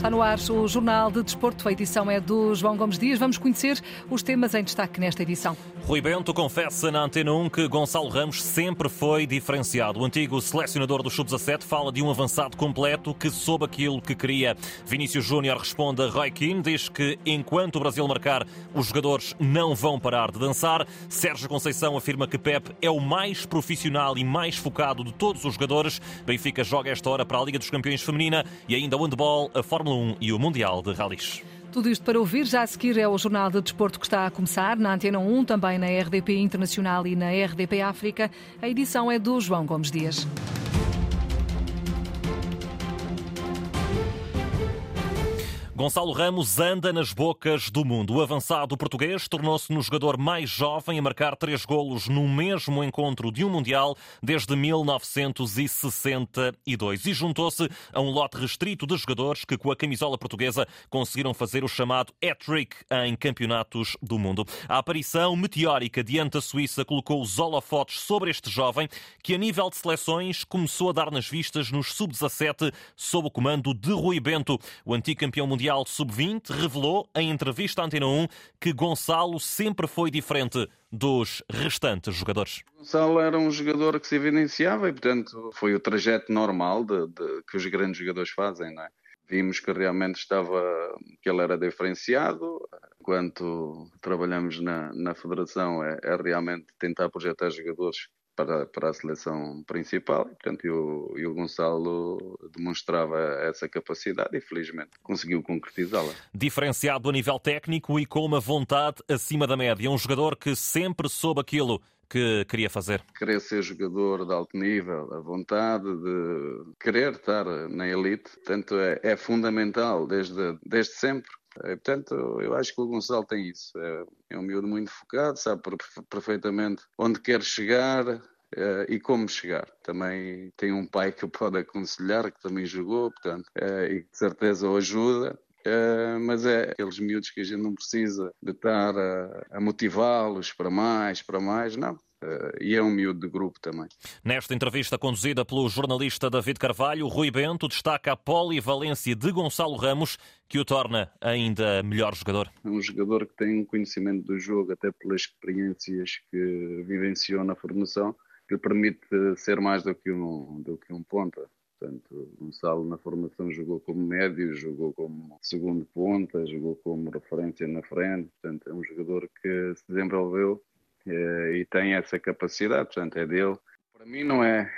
Está no ar o Jornal de Desporto. A edição é do João Gomes Dias. Vamos conhecer os temas em destaque nesta edição. Rui Bento confessa na Antena 1 que Gonçalo Ramos sempre foi diferenciado. O antigo selecionador do Sub-17 fala de um avançado completo que soube aquilo que queria. Vinícius Júnior responde a Roy Keane, diz que enquanto o Brasil marcar, os jogadores não vão parar de dançar. Sérgio Conceição afirma que Pep é o mais profissional e mais focado de todos os jogadores. Benfica joga esta hora para a Liga dos Campeões Feminina e ainda o handball, a Fórmula 1 e o Mundial de Rallys. Tudo isto para ouvir. Já a seguir é o Jornal de Desporto que está a começar na Antena 1, também na RDP Internacional e na RDP África. A edição é do João Gomes Dias. Gonçalo Ramos anda nas bocas do mundo. O avançado português tornou-se no jogador mais jovem a marcar três golos no mesmo encontro de um Mundial desde 1962 e juntou-se a um lote restrito de jogadores que, com a camisola portuguesa, conseguiram fazer o chamado hat-trick em campeonatos do mundo. A aparição meteórica diante da Suíça colocou os holofotes sobre este jovem que, a nível de seleções, começou a dar nas vistas nos sub-17 sob o comando de Rui Bento, o antigo campeão mundial Mundial Sub-20 revelou em entrevista à Antena 1 que Gonçalo sempre foi diferente dos restantes jogadores. Gonçalo era um jogador que se evidenciava e, portanto, foi o trajeto normal de, de, que os grandes jogadores fazem, não é? Vimos que realmente estava, que ele era diferenciado. Enquanto trabalhamos na, na Federação, é, é realmente tentar projetar jogadores para, para a seleção principal. E, portanto, e o, e o Gonçalo demonstrava essa capacidade e, felizmente, conseguiu concretizá-la. Diferenciado a nível técnico e com uma vontade acima da média. Um jogador que sempre soube aquilo que queria fazer? Querer ser jogador de alto nível, a vontade de querer estar na elite, portanto, é, é fundamental desde, desde sempre. É, portanto, eu acho que o Gonçalo tem isso. É, é um miúdo muito focado, sabe perfeitamente onde quer chegar, Uh, e como chegar. Também tem um pai que pode aconselhar, que também jogou, portanto, uh, e que de certeza o ajuda. Uh, mas é aqueles miúdos que a gente não precisa de estar a, a motivá-los para mais, para mais, não. Uh, e é um miúdo de grupo também. Nesta entrevista conduzida pelo jornalista David Carvalho, Rui Bento destaca a polivalência de Gonçalo Ramos, que o torna ainda melhor jogador. É um jogador que tem um conhecimento do jogo, até pelas experiências que vivenciou na formação, que lhe permite ser mais do que um, do que um ponta. Portanto, Gonçalo na formação jogou como médio, jogou como segundo ponta, jogou como referência na frente. Portanto, é um jogador que se desenvolveu eh, e tem essa capacidade, portanto é dele. Para mim não é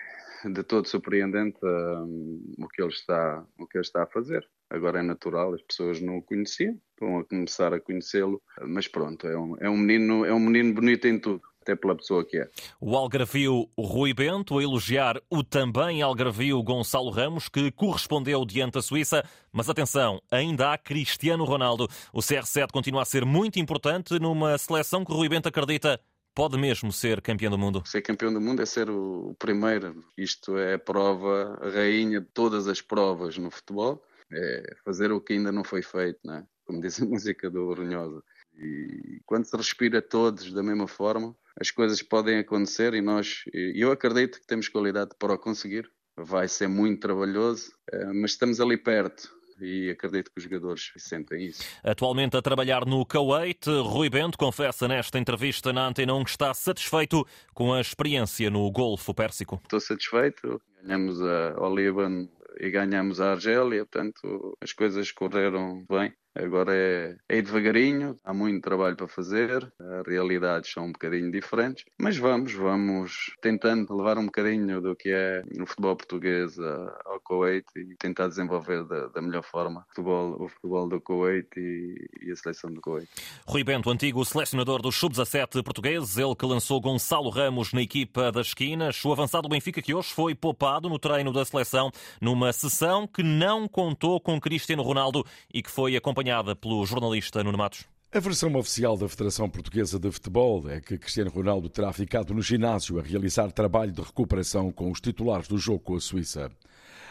de todo surpreendente um, o, que ele está, o que ele está a fazer. Agora é natural, as pessoas não o conheciam, vão a começar a conhecê-lo, mas pronto, é um, é um menino, é um menino bonito em tudo até pela pessoa que é. O algarvio Rui Bento a elogiar o também algarvio Gonçalo Ramos, que correspondeu diante da Suíça. Mas atenção, ainda há Cristiano Ronaldo. O CR7 continua a ser muito importante numa seleção que Rui Bento acredita pode mesmo ser campeão do mundo? Ser campeão do mundo é ser o primeiro. Isto é a prova, a rainha de todas as provas no futebol. É fazer o que ainda não foi feito, não é? como diz a música do Orunhosa. E quando se respira todos da mesma forma, as coisas podem acontecer e nós, eu acredito que temos qualidade para o conseguir. Vai ser muito trabalhoso, eh, mas estamos ali perto e acredito que os jogadores sentem isso. Atualmente a trabalhar no Kuwait, Rui Bento confessa nesta entrevista na Antena 1 que está satisfeito com a experiência no Golfo Pérsico. Estou satisfeito, ganhamos ao Líbano e ganhamos a Argélia, portanto as coisas correram bem. Agora é, é devagarinho, há muito trabalho para fazer, as realidades são um bocadinho diferentes, mas vamos, vamos tentando levar um bocadinho do que é o futebol português ao Kuwait e tentar desenvolver da, da melhor forma o futebol, o futebol do Kuwait e, e, a seleção do Kuwait. Rui Bento, antigo selecionador dos Sub-17 portugueses, ele que lançou Gonçalo Ramos na equipa das esquinas, o avançado Benfica que hoje foi poupado no treino da seleção numa sessão que não contou com Cristiano Ronaldo e que foi acompanhado acompanhada pelo jornalista Nuno Matos. A versão oficial da Federação Portuguesa de Futebol é que Cristiano Ronaldo terá ficado no ginásio a realizar trabalho de recuperação com os titulares do jogo com a Suíça.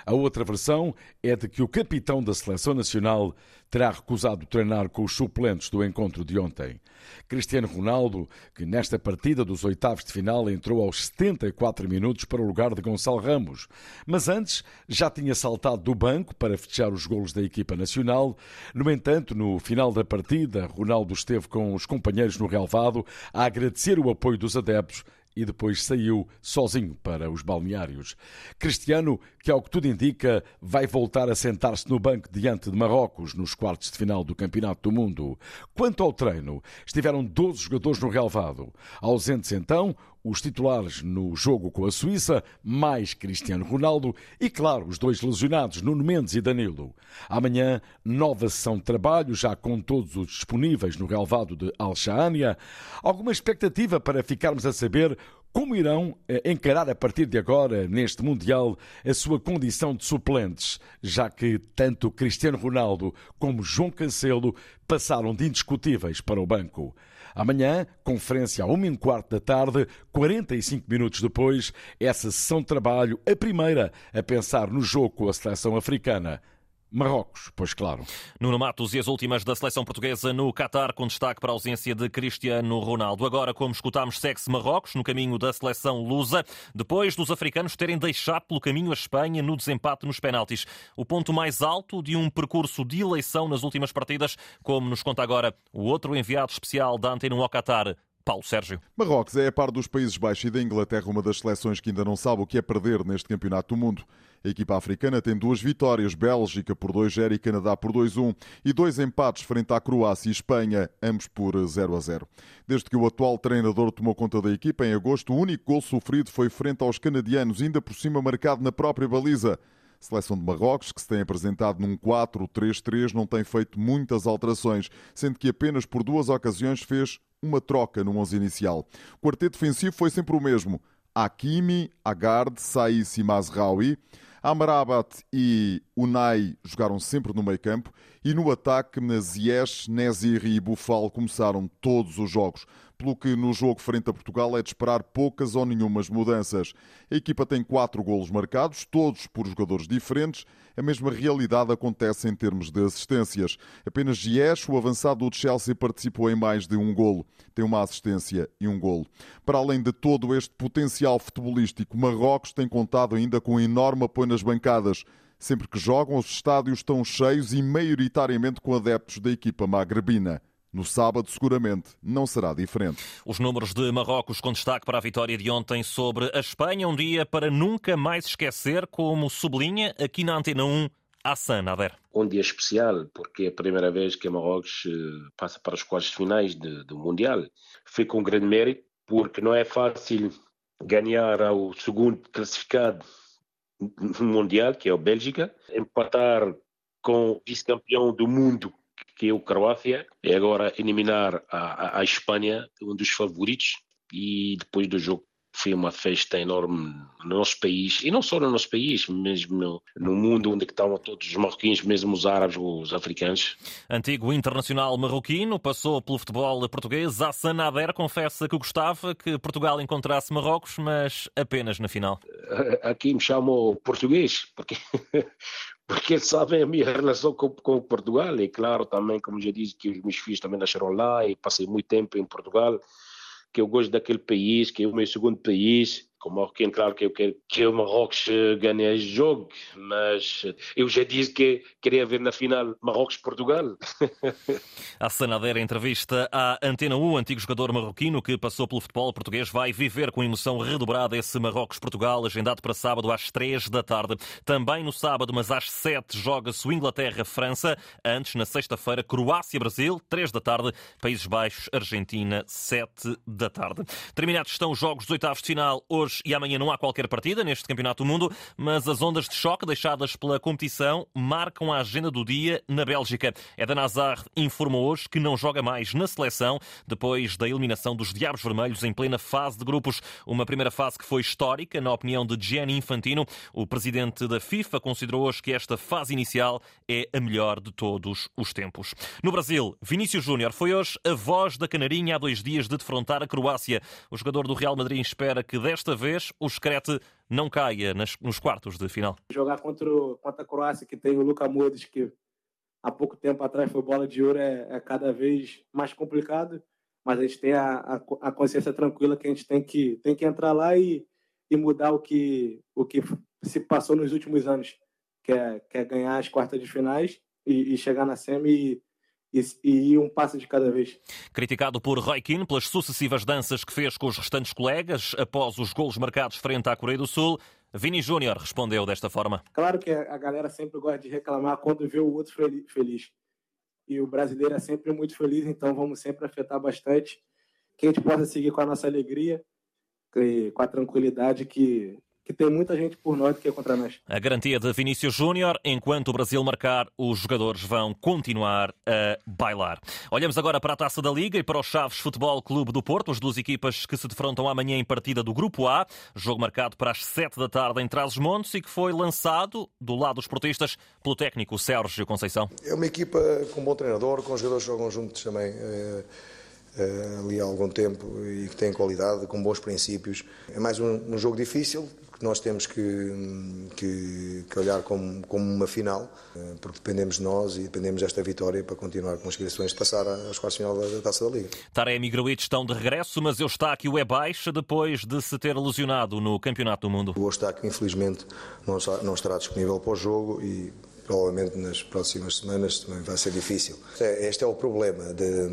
A outra versão é de que o capitão da seleção nacional terá recusado treinar com os suplentes do encontro de ontem. Cristiano Ronaldo, que nesta partida dos oitavos de final entrou aos 74 minutos para o lugar de Gonçalo Ramos, mas antes já tinha saltado do banco para fechar os golos da equipa nacional. No entanto, no final da partida, Ronaldo esteve com os companheiros no relvado a agradecer o apoio dos adeptos e depois saiu sozinho para os balneários. Cristiano, que ao que tudo indica, vai voltar a sentar-se no banco diante de Marrocos nos quartos de final do Campeonato do Mundo. Quanto ao treino, estiveram 12 jogadores no relvado. Ausentes então, os titulares no jogo com a Suíça, mais Cristiano Ronaldo e, claro, os dois lesionados, Nuno Mendes e Danilo. Amanhã, nova sessão de trabalho, já com todos os disponíveis no relvado de Al-Shaania. Alguma expectativa para ficarmos a saber como irão eh, encarar a partir de agora, neste Mundial, a sua condição de suplentes, já que tanto Cristiano Ronaldo como João Cancelo passaram de indiscutíveis para o banco? Amanhã, conferência a 1 e quarto da tarde, 45 minutos depois, essa sessão de trabalho, a primeira a pensar no jogo com a seleção africana. Marrocos, pois claro. Nuno Matos e as últimas da seleção portuguesa no Qatar, com destaque para a ausência de Cristiano Ronaldo. Agora, como escutámos, segue-se Marrocos no caminho da seleção lusa, depois dos africanos terem deixado pelo caminho a Espanha no desempate nos penaltis. O ponto mais alto de um percurso de eleição nas últimas partidas, como nos conta agora o outro enviado especial da Antena ao Qatar, Paulo Sérgio. Marrocos é, a par dos Países Baixos e da Inglaterra, uma das seleções que ainda não sabe o que é perder neste Campeonato do Mundo. A equipa africana tem duas vitórias, Bélgica por 2-0 e Canadá por 2-1, e dois empates frente à Croácia e Espanha, ambos por 0-0. Desde que o atual treinador tomou conta da equipa em agosto, o único gol sofrido foi frente aos canadianos, ainda por cima marcado na própria baliza. Seleção de Marrocos, que se tem apresentado num 4-3-3, não tem feito muitas alterações, sendo que apenas por duas ocasiões fez uma troca no 11 inicial. O quarteto defensivo foi sempre o mesmo. Hakimi, Agard, Saïs e Mazraoui. Amrabat e Unai jogaram sempre no meio campo e no ataque Ziyech, Nezir e Bufal começaram todos os jogos pelo que no jogo frente a Portugal é de esperar poucas ou nenhumas mudanças. A equipa tem quatro golos marcados, todos por jogadores diferentes. A mesma realidade acontece em termos de assistências. Apenas Gies, o avançado do Chelsea, participou em mais de um golo. Tem uma assistência e um golo. Para além de todo este potencial futebolístico, Marrocos tem contado ainda com um enorme apoio nas bancadas. Sempre que jogam, os estádios estão cheios e maioritariamente com adeptos da equipa magrebina. No sábado, seguramente, não será diferente. Os números de Marrocos com destaque para a vitória de ontem sobre a Espanha, um dia para nunca mais esquecer, como sublinha aqui na Antena 1 Hassan Nader. Um dia especial, porque é a primeira vez que Marrocos eh, passa para os quartos finais de, do Mundial. Foi com grande mérito, porque não é fácil ganhar ao segundo classificado mundial, que é o Bélgica, empatar com o vice-campeão do mundo, que é o Croácia, e agora eliminar a, a, Espanha, um dos favoritos, e depois do jogo foi uma festa enorme no nosso país, e não só no nosso país, mesmo no, mundo onde estavam todos os marroquinos, mesmo os árabes, os africanos. Antigo internacional marroquino, passou pelo futebol português. Hassan Nader confessa que gostava que Portugal encontrasse Marrocos, mas apenas na final. Aqui me chamam português, porque porque sabem a minha relação com, com Portugal e claro também, como já disse, que os meus filhos também nasceram lá e passei muito tempo em Portugal, que eu gosto daquele país, que é o meu segundo país como marroquino, claro que eu quero que o Marrocos eh, ganhe este jogo, mas eh, eu já disse que queria ver na final Marrocos-Portugal. a Sanadeira entrevista à Antena 1, antigo jogador marroquino que passou pelo futebol português, vai viver com emoção redobrada esse Marrocos-Portugal, agendado para sábado às 3 da tarde. Também no sábado, mas às 7, joga-se o Inglaterra-França. Antes, na sexta-feira, Croácia-Brasil, 3 da tarde. Países Baixos, Argentina, 7 da tarde. Terminados estão os jogos dos oitavos de final. Hoje Hoje e amanhã não há qualquer partida neste Campeonato do Mundo, mas as ondas de choque deixadas pela competição marcam a agenda do dia na Bélgica. Eden Hazard informou hoje que não joga mais na seleção depois da eliminação dos Diabos Vermelhos em plena fase de grupos. Uma primeira fase que foi histórica, na opinião de Gianni Infantino. O presidente da FIFA considerou hoje que esta fase inicial é a melhor de todos os tempos. No Brasil, Vinícius Júnior foi hoje a voz da Canarinha há dois dias de defrontar a Croácia. O jogador do Real Madrid espera que desta vez o Screte não caia nas, nos quartos de final. Jogar contra, o, contra a Croácia, que tem o Luka Modric, que há pouco tempo atrás foi bola de ouro, é, é cada vez mais complicado, mas a gente tem a, a, a, consciência tranquila que a gente tem que, tem que entrar lá e, e mudar o que, o que se passou nos últimos anos, que é, que é ganhar as quartas de finais e, e chegar na semi e, e, um passo de cada vez. Criticado por Roy Keane pelas sucessivas danças que fez com os restantes colegas após os golos marcados frente à Coreia do Sul, Vini Júnior respondeu desta forma. Claro que a galera sempre gosta de reclamar quando vê o outro feliz. E o brasileiro é sempre muito feliz, então vamos sempre afetar bastante. Que a gente possa seguir com a nossa alegria, com a tranquilidade que que tem muita gente por nós do que é contra nós. A garantia de Vinícius Júnior, enquanto o Brasil marcar, os jogadores vão continuar a bailar. Olhamos agora para a Taça da Liga e para o Chaves Futebol Clube do Porto, as duas equipas que se defrontam amanhã em partida do Grupo A, jogo marcado para as 7 da tarde em Trás-os-Montes e que foi lançado do lado dos portistas pelo técnico Sérgio Conceição. É uma equipa com um bom treinador, com jogadores que jogam juntos também. É ali há algum tempo e que têm qualidade, com bons princípios. É mais um, um jogo difícil, que nós temos que, que, que, olhar como, como uma final, eh, porque dependemos de nós e dependemos desta vitória para continuar com as aspirações de passar aos quartos de final da, da Taça da Liga. Taremi e Migrovic estão de regresso, mas o Eustáquio é baixa depois de se ter lesionado no Campeonato do Mundo. O Eustáquio, infelizmente, não, não estará disponível para o jogo e provavelmente nas próximas semanas também vai ser difícil. É, este é o problema de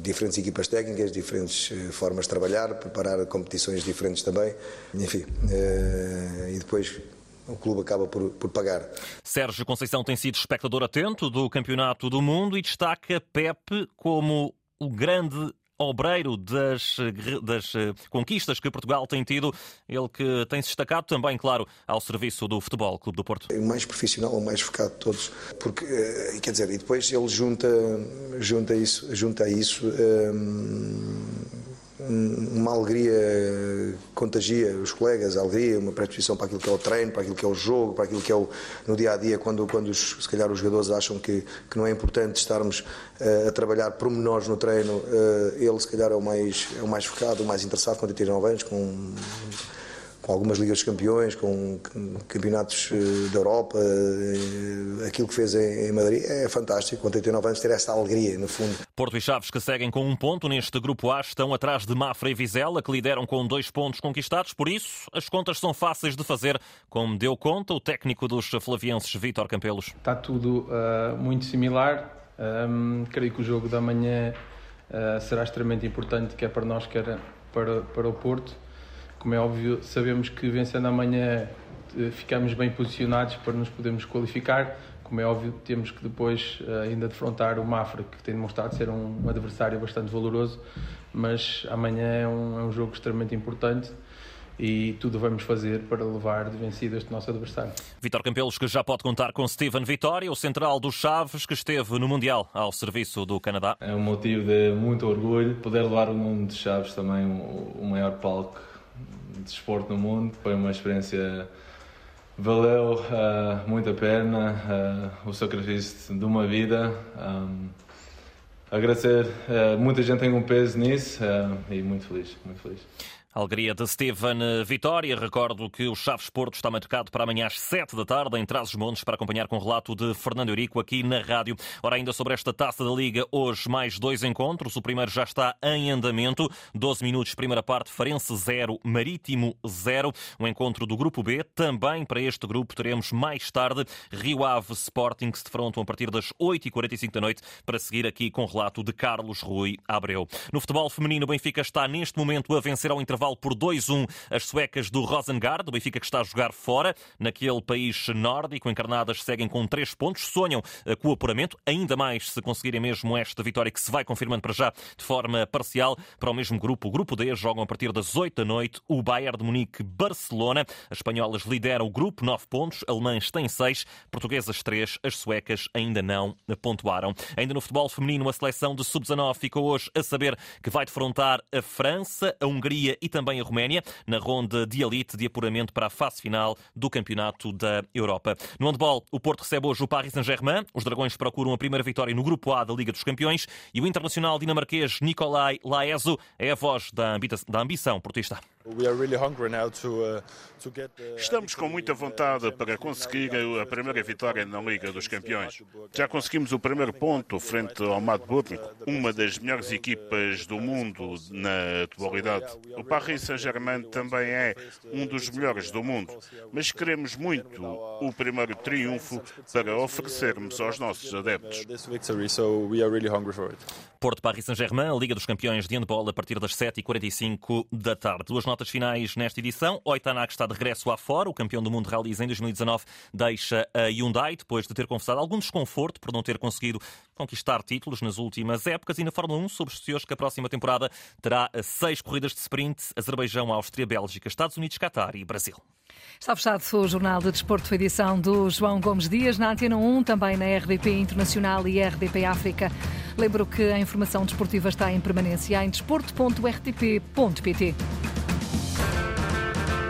diferentes equipas técnicas, diferentes eh, formas de trabalhar, preparar competições diferentes também, enfim, eh, e depois o clube acaba por, por, pagar. Sérgio Conceição tem sido espectador atento do Campeonato do Mundo e destaca Pepe como o grande obreiro das, das eh, conquistas que Portugal tem tido, ele que tem se destacado também, claro, ao serviço do Futebol Clube do Porto. É o mais profissional, o mais focado de todos, porque, eh, quer dizer, e depois ele junta, junta, isso, junta a isso. Hum uma alegria contagia os colegas, a alegria, uma predisposição para aquilo que é o treino, para aquilo que é o jogo, para aquilo que é o no dia a dia, quando, quando os, se calhar os jogadores acham que, que não é importante estarmos uh, a trabalhar pormenores no treino, uh, ele se calhar é o mais, é o mais focado, o mais interessado, com 39 anos, com com algumas Ligas dos Campeões, com campeonatos eh, da Europa, eh, aquilo que fez em Madrid é fantástico, com 89 anos, ter essa alegria, no fundo. Porto e Chaves, que seguem com um ponto neste grupo A, estão atrás de Mafra e Vizela, que lideram com dois pontos conquistados, por isso as contas são fáceis de fazer, como deu conta o técnico dos flavienses, Vítor Campelos. Está tudo uh, muito similar, um, creio que o jogo da manhã uh, será extremamente importante, quer para nós, quer para, para o Porto. Como é óbvio, sabemos que vencendo amanhã eh, ficamos bem posicionados para nos podermos qualificar. Como é óbvio, temos que depois eh, ainda defrontar o Mafra, que tem demonstrado ser um adversário bastante valoroso, mas amanhã é um, é um jogo extremamente importante e tudo vamos fazer para levar de vencido este nosso adversário. Vitor Campelos, que já pode contar com Steven Vitória, o central dos Chaves, que esteve no Mundial ao serviço do Canadá. É um motivo de muito orgulho poder levar o nome de Chaves também o maior palco desporto no mundo. Foi uma experiência valeu uh, muito a pena uh, o sacrifício de uma vida. Um, agradecer, uh, muita gente tem um peso nisso e muito feliz, muito feliz. Alegria de Steven Vitória. Recordo que o Chaves Porto está marcado para amanhã às 7 da tarde em Trás-os-Montes para acompanhar com o relato de Fernando Eurico aqui na rádio. Ora, ainda sobre esta taça da Liga, hoje mais dois encontros. O primeiro já está em andamento. 12 minutos, primeira parte, Farense 0, Marítimo 0. O encontro do Grupo B. Também para este grupo teremos mais tarde Rio Ave Sporting que se defrontam a partir das 8h45 da noite para seguir aqui com o relato de Carlos Rui Abreu. No futebol feminino, o Benfica está neste momento a vencer ao intervalo intervalo por 2-1 as suecas do Rosengard, o Benfica que está a jogar fora, naquele país nórdico. Encarnadas seguem com 3 pontos, sonham eh, com o apuramento, ainda mais se conseguirem mesmo esta vitória que se vai confirmando para já de forma parcial para o mesmo grupo. O grupo D jogam a partir das 8 da noite o Bayern de Munique Barcelona. As espanholas lideram o grupo, 9 pontos, alemães têm 6, portuguesas 3, as suecas ainda não pontuaram. Ainda no futebol feminino, a seleção de sub-19 ficou hoje a saber que vai defrontar a França, a Hungria e também a Roménia, na ronda de elite de apuramento para a fase final do Campeonato da Europa. No handball, o Porto recebe hoje o Paris Saint-Germain. Os Dragões procuram a primeira vitória no Grupo A da Liga dos Campeões e o internacional dinamarquês Nicolai Laeso é a voz da, ambição portista. Estamos com muita vontade para conseguir a primeira vitória na Liga dos Campeões. Já conseguimos o primeiro ponto frente ao Madburg, uma das melhores equipas do mundo na atualidade. O Paris Saint-Germain também é um dos melhores do mundo, mas queremos muito o primeiro triunfo para oferecermos aos nossos adeptos. Porto Paris Saint-Germain, Liga dos Campeões de Handball a partir das 7h45 da tarde. Duas notas finais nesta edição. Oitanak está de regresso à fora. O campeão do mundo de rallies em 2019 deixa a Hyundai depois de ter confessado algum desconforto por não ter conseguido conquistar títulos nas últimas épocas. E na Fórmula 1 substituiu que a próxima temporada terá seis corridas de sprint: Azerbaijão, Áustria, Bélgica, Estados Unidos, Catar e Brasil. Está fechado o Jornal de Desporto, edição do João Gomes Dias, na Antena 1, também na RDP Internacional e RDP África. Lembro que a informação desportiva está em permanência em desporto.rtp.pt.